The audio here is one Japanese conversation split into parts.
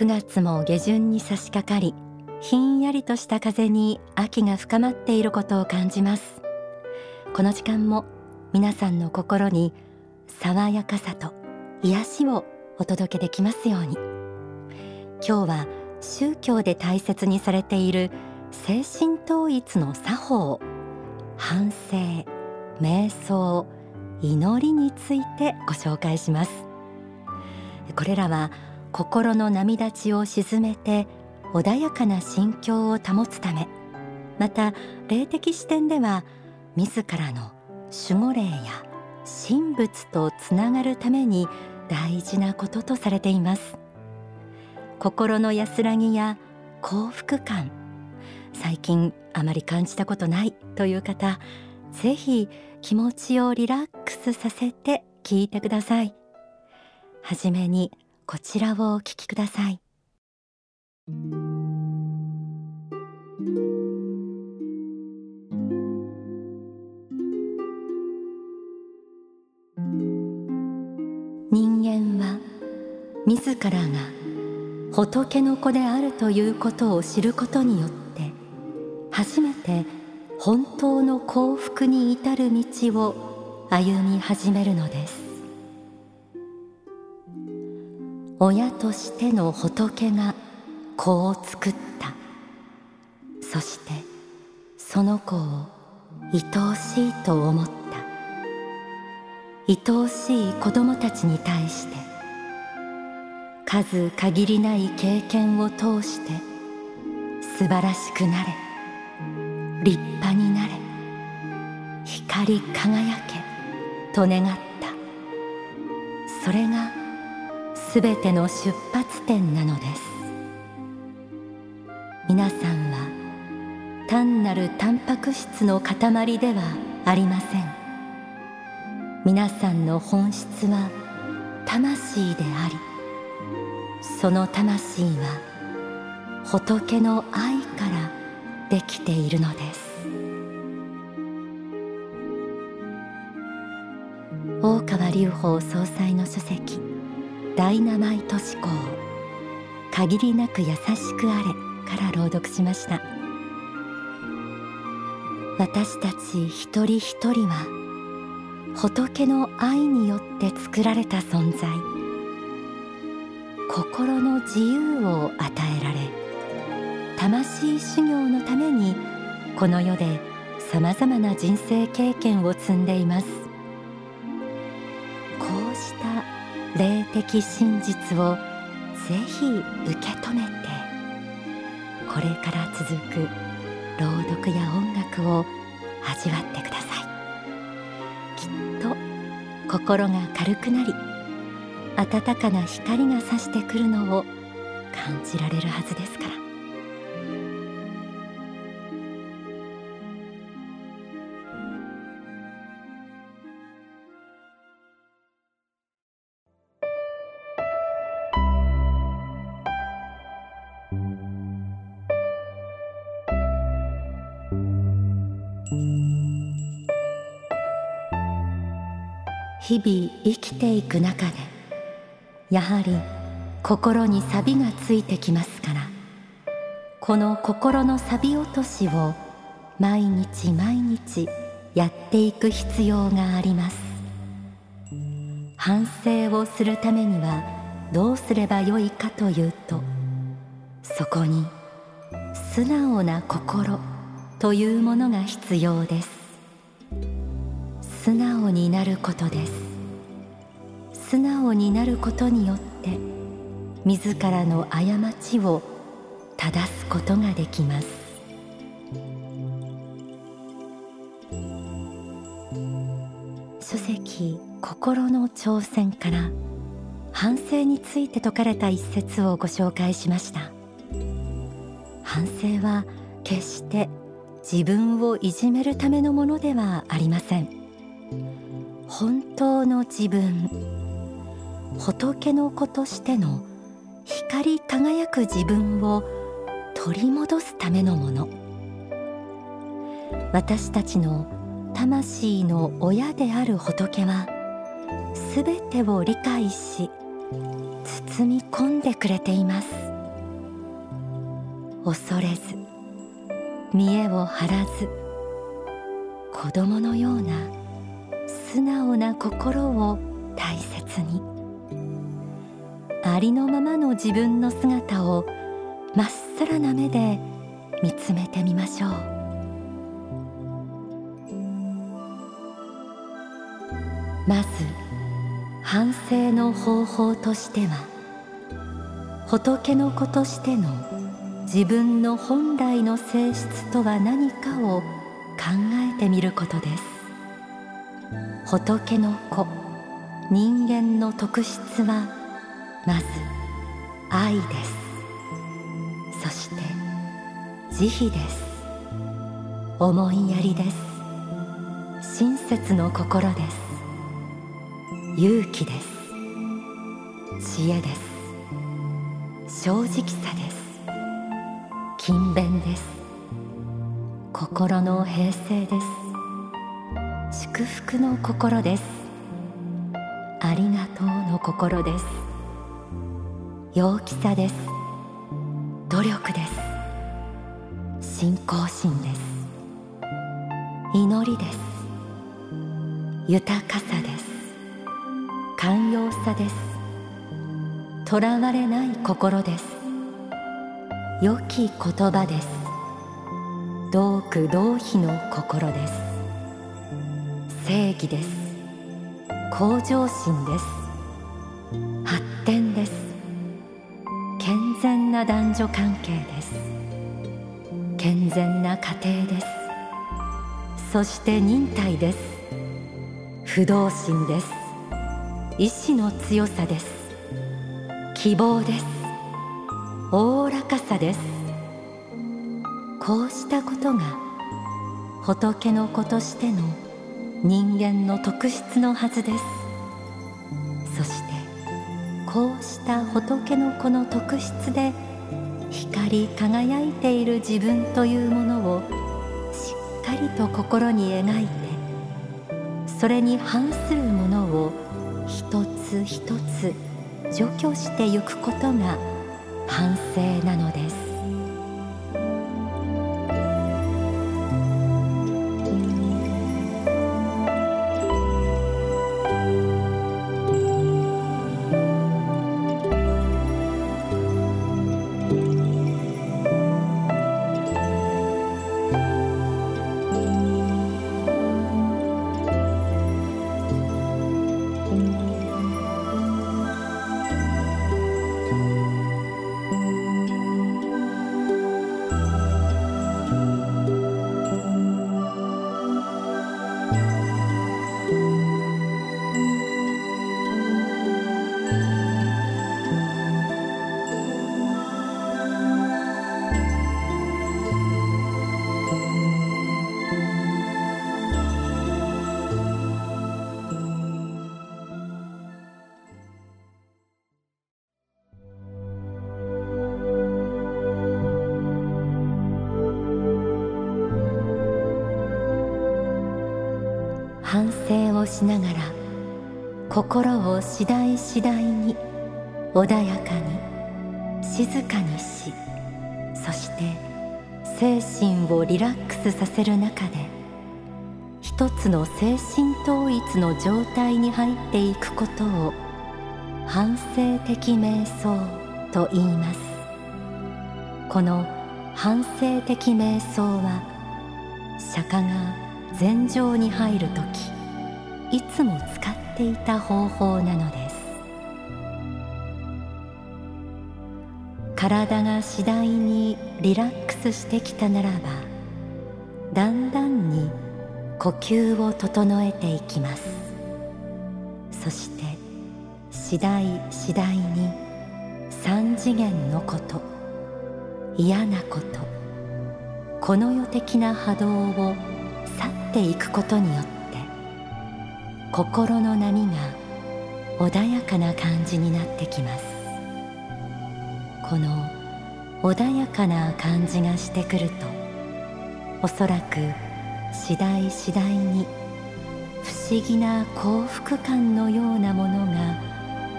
9月も下旬に差し掛かりひんやりとした風に秋が深まっていることを感じます。この時間も皆さんの心に爽やかさと癒しをお届けできますように。今日は宗教で大切にされている精神統一の作法反省瞑想祈りについてご紹介します。これらは心の波立ちを鎮めて穏やかな心境を保つためまた霊的視点では自らの守護霊や神仏とつながるために大事なこととされています。心の安らぎや幸福感最近あまり感じたことないという方ぜひ気持ちをリラックスさせて聞いてください。はじめにこちらをお聞きください。人間は自らが仏の子であるということを知ることによって初めて本当の幸福に至る道を歩み始めるのです。親としての仏が子を作った。そしてその子を愛おしいと思った。愛おしい子供たちに対して数限りない経験を通して素晴らしくなれ。立派になれ。光り輝け。と願った。それがすべての出発点なのです。皆さんは単なるタンパク質の塊ではありません。皆さんの本質は魂でありその魂は仏の愛からできているのです。大川隆法総裁の書籍ダイナマイト思考限りなく優しくあれから朗読しました。私たち一人一人は仏の愛によって作られた存在。心の自由を与えられ魂修行のためにこの世でさまざまな人生経験を積んでいます。霊的真実をぜひ受け止めて。これから続く朗読や音楽を味わってください。きっと心が軽くなり温かな光が差してくるのを感じられるはずですから。日々生きていく中でやはり心に錆がついてきますからこの心の錆落としを毎日毎日やっていく必要があります。反省をするためにはどうすればよいかというとそこに素直な心というものが必要です。素直になることです。素直になることによって自らの過ちを正すことができます。書籍心の挑戦から反省について説かれた一節をご紹介しました。反省は決して自分をいじめるためのものではありません。本当の自分。仏の子としての光り輝く自分を取り戻すためのもの。私たちの魂の親である仏はすべてを理解し包み込んでくれています。恐れず見栄を張らず子供のような素直な心を大切に。ありのままの自分の姿をまっさらな目で見つめてみましょう。まず反省の方法としては仏の子としての自分の本来の性質とは何かを考えてみることです。仏の子。人間の特質はまず愛です。そして慈悲です。思いやりです。親切の心です。勇気です。知恵です。正直さです。勤勉です。心の平静です。祝福の心です。ありがとうの心です。陽気さです。努力です。信仰心です。祈りです。豊かさです。寛容さです。囚われない心です。良き言葉です。同苦同悲の心です。正義です。向上心です。発展です。健全な男女関係です。健全な家庭です。そして忍耐です。不動心です。意志の強さです。希望です。おおらかさです。こうしたことが仏の子としての人間の特質のはずです。そしてこうした仏の子の特質で光り輝いている自分というものをしっかりと心に描いてそれに反するものを一つ一つ除去してゆくことが反省なのです。しながら心を次第次第に穏やかに静かにしそして精神をリラックスさせる中で一つの精神統一の状態に入っていくことを反省的瞑想と言います。この反省的瞑想は釈迦が禅定に入る時いつも使っていた方法なのです。体が次第にリラックスしてきたならばだんだんに呼吸を整えていきます。そして次第次第に三次元のこと嫌なことこの世的な波動を去っていくことによって心の波が穏やかな感じになってきます。この穏やかな感じがしてくるとおそらく次第次第に不思議な幸福感のようなものが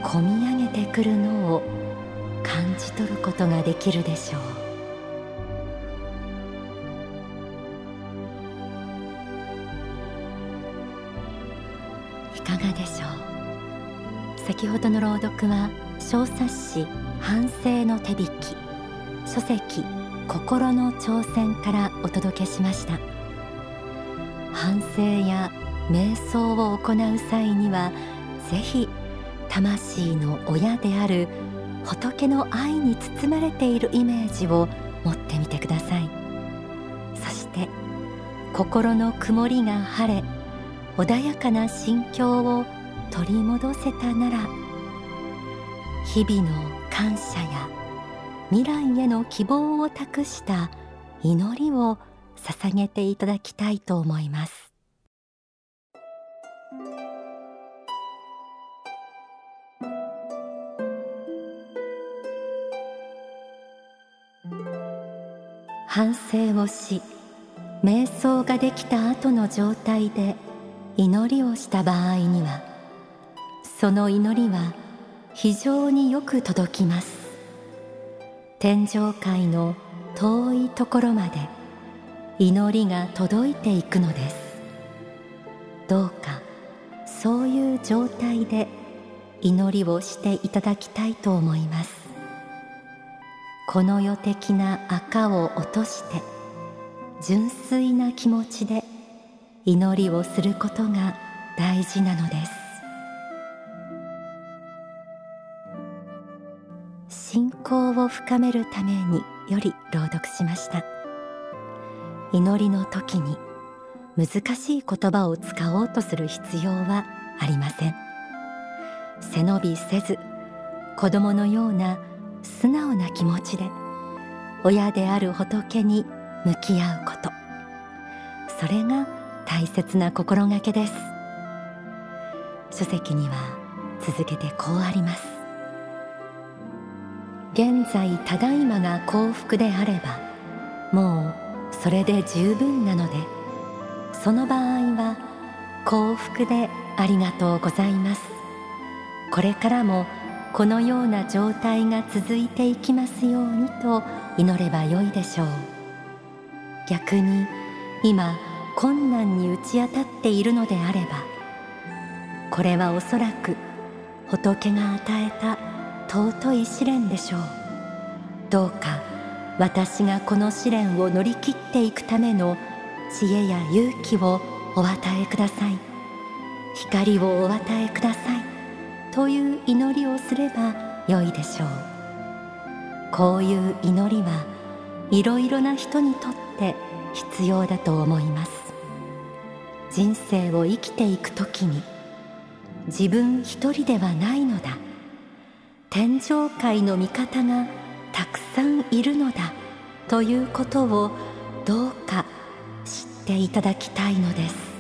こみ上げてくるのを感じ取ることができるでしょう。かがでしょう？先ほどの朗読は小冊子反省の手引き書籍心の挑戦からお届けしました。反省や瞑想を行う際にはぜひ魂の親である仏の愛に包まれているイメージを持ってみてください。そして心の曇りが晴れ穏やかな心境を取り戻せたなら日々の感謝や未来への希望を託した祈りを捧げていただきたいと思います。反省をし瞑想ができた後の状態で祈りをした場合にはその祈りは非常によく届きます。天上界の遠いところまで祈りが届いていくのです。どうかそういう状態で祈りをしていただきたいと思います。この世的な赤を落として純粋な気持ちで祈りをすることが大事なのです。信仰を深めるためにより朗読しました。祈りの時に難しい言葉を使おうとする必要はありません。背伸びせず子供のような素直な気持ちで親である仏に向き合うこと。それが大切な心がけです。書籍には続けてこうあります。現在ただいまが幸福であればもうそれで十分なのでその場合は幸福でありがとうございます。これからもこのような状態が続いていきますようにと祈ればよいでしょう。逆に今困難に打ち当たっているのであればこれはおそらく仏が与えた尊い試練でしょう。どうか私がこの試練を乗り切っていくための知恵や勇気をお与えください。光をお与えください。という祈りをすればよいでしょう。こういう祈りはいろいろな人にとって必要だと思います。人生を生きていくときに自分一人ではないのだ。天上界の味方がたくさんいるのだ。ということをどうか知っていただきたいのです。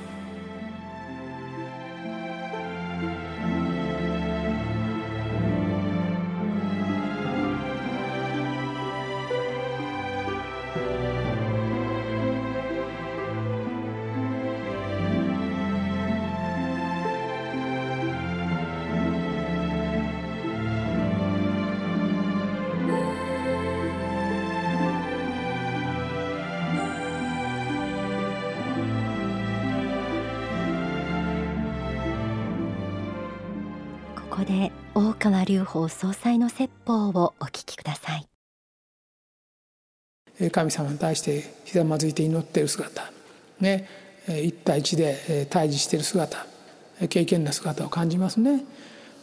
ここで大川隆法総裁の説法をお聞きください。神様に対してひざまずいて祈っている姿。ね。一対一で対峙している姿。経験な姿を感じますね、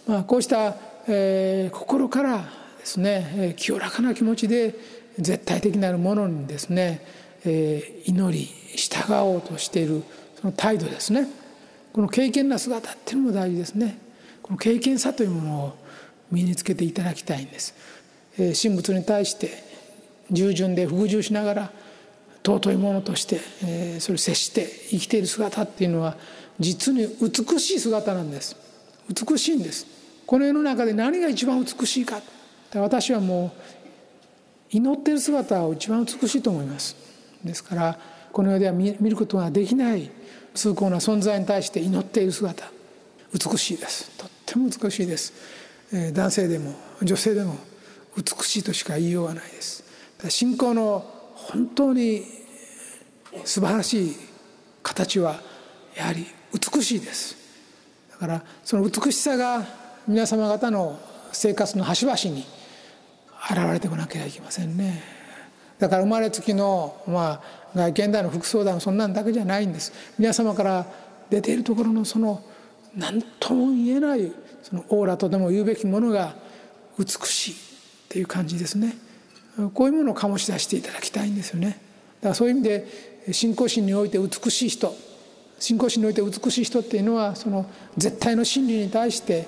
まあ、こうした、えー、心からですね清らかな気持ちで絶対的なるものにですね、えー、祈り従おうとしているその態度ですね。この経験な姿っていうのも大事ですね。この経験さというものを身につけていただきたいんです。神仏に対して従順で服従しながら尊いものとしてそれを接して生きている姿っていうのは実に美しい姿なんです。美しいんです。この世の中で何が一番美しいか。私はもう祈っている姿を一番美しいと思います。ですからこの世では見ることができない崇高な存在に対して祈っている姿美しいです。とっても美しいです、えー、男性でも女性でも美しいとしか言いようがないです。信仰の本当に素晴らしい形はやはり美しいです。だからその美しさが皆様方の生活の端々に現れてこなきゃいけませんね。だから生まれつきのまあ外見での服装だのそんなんだけじゃないんです。皆様から出ているところのその何とも言えないそのオーラとでも言うべきものが美しいっていう感じですね。こういうものを醸し出していただきたいんですよね。だからそういう意味で信仰心において美しい人信仰心において美しい人っていうのはその絶対の真理に対して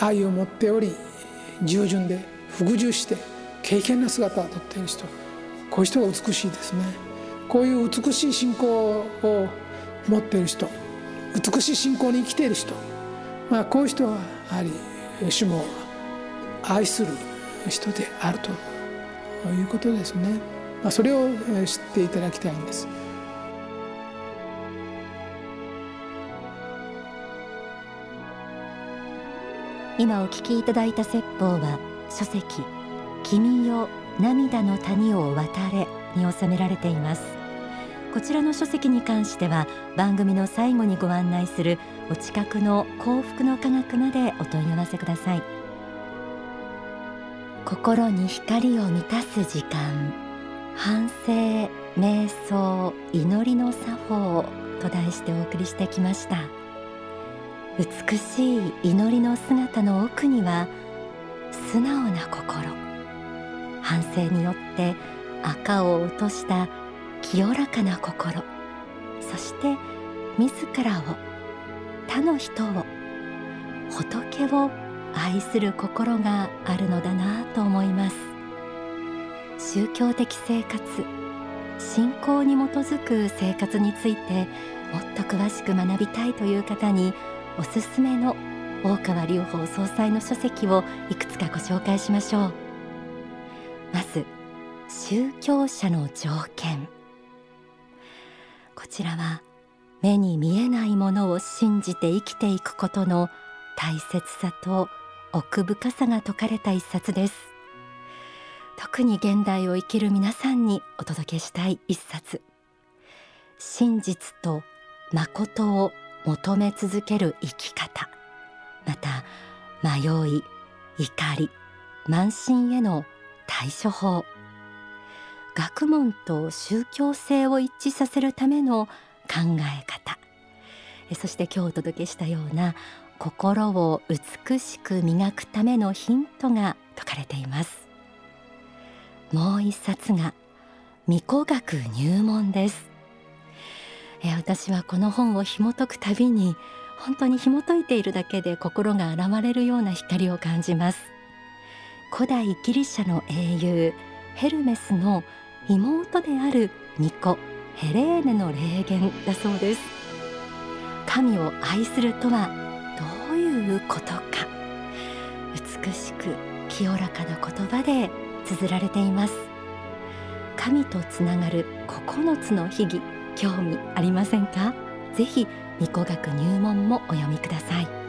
愛を持っており従順で服従して敬虔な姿をとっている人。こういう人が美しいですね。こういう美しい信仰を持っている人。美しい信仰に生きている人、まあ、こういう人はやはり主も愛する人であるということですね、まあ、それを知っていただきたいんです。今お聞きいただいた説法は書籍君よ涙の谷を渡れに収められています。こちらの書籍に関しては番組の最後にご案内するお近くの幸福の科学までお問い合わせください。心に光を満たす時間反省瞑想祈りの作法と題してお送りしてきました。美しい祈りの姿の奥には素直な心。反省によって赤を落とした清らかな心。そして自らを他の人を仏を愛する心があるのだなと思います。宗教的生活信仰に基づく生活についてもっと詳しく学びたいという方におすすめの大川隆法総裁の書籍をいくつかご紹介しましょう。まず宗教者の条件。こちらは目に見えないものを信じて生きていくことの大切さと奥深さが説かれた一冊です。特に現代を生きる皆さんにお届けしたい一冊。真実と誠を求め続ける生き方。また迷い怒り慢心への対処法。学問と宗教性を一致させるための考え方。そして今日お届けしたような心を美しく磨くためのヒントが説かれています。もう一冊が巫女学入門です。え私はこの本を紐解くたびに本当に紐解いているだけで心が洗われるような光を感じます。古代ギリシャの英雄ヘルメスの妹である巫女ヘレーネの霊言だそうです。神を愛するとはどういうことか。美しく清らかな言葉で綴られています。神とつながる9つの秘技興味ありませんか？ぜひ巫女学入門もお読みください。